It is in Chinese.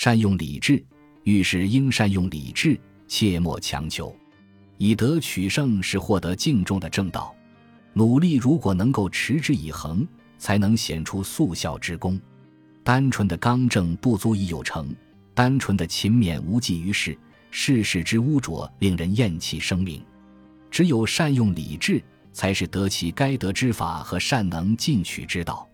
善用理智遇事应善用理智切莫强求。以德取胜是获得敬重的正道。努力如果能够持之以恒才能显出速效之功。单纯的刚正不足以有成单纯的勤勉无济于事世事之污浊令人厌弃生命。只有善用理智才是得其该得之法和善能进取之道。